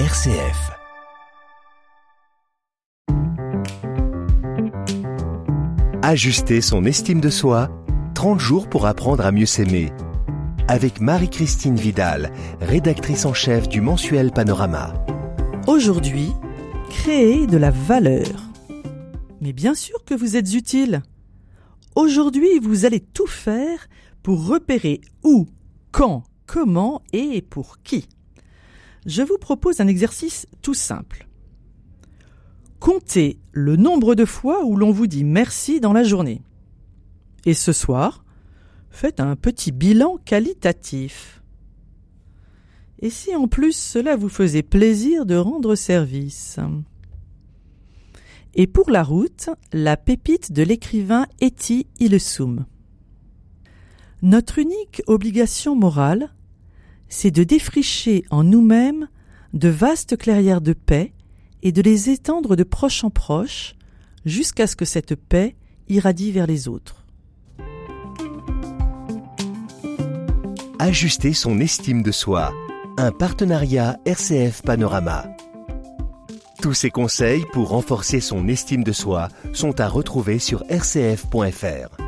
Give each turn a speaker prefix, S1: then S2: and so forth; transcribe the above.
S1: RCF. Ajuster son estime de soi, 30 jours pour apprendre à mieux s'aimer. Avec Marie-Christine Vidal, rédactrice en chef du mensuel Panorama.
S2: Aujourd'hui, créer de la valeur. Mais bien sûr que vous êtes utile. Aujourd'hui, vous allez tout faire pour repérer où, quand, comment et pour qui. Je vous propose un exercice tout simple. Comptez le nombre de fois où l'on vous dit merci dans la journée. Et ce soir, faites un petit bilan qualitatif. Et si en plus cela vous faisait plaisir de rendre service? Et pour la route, la pépite de l'écrivain Eti Ilesum. Notre unique obligation morale, c'est de défricher en nous-mêmes de vastes clairières de paix et de les étendre de proche en proche jusqu'à ce que cette paix irradie vers les autres.
S1: Ajuster son estime de soi. Un partenariat RCF Panorama. Tous ces conseils pour renforcer son estime de soi sont à retrouver sur rcf.fr.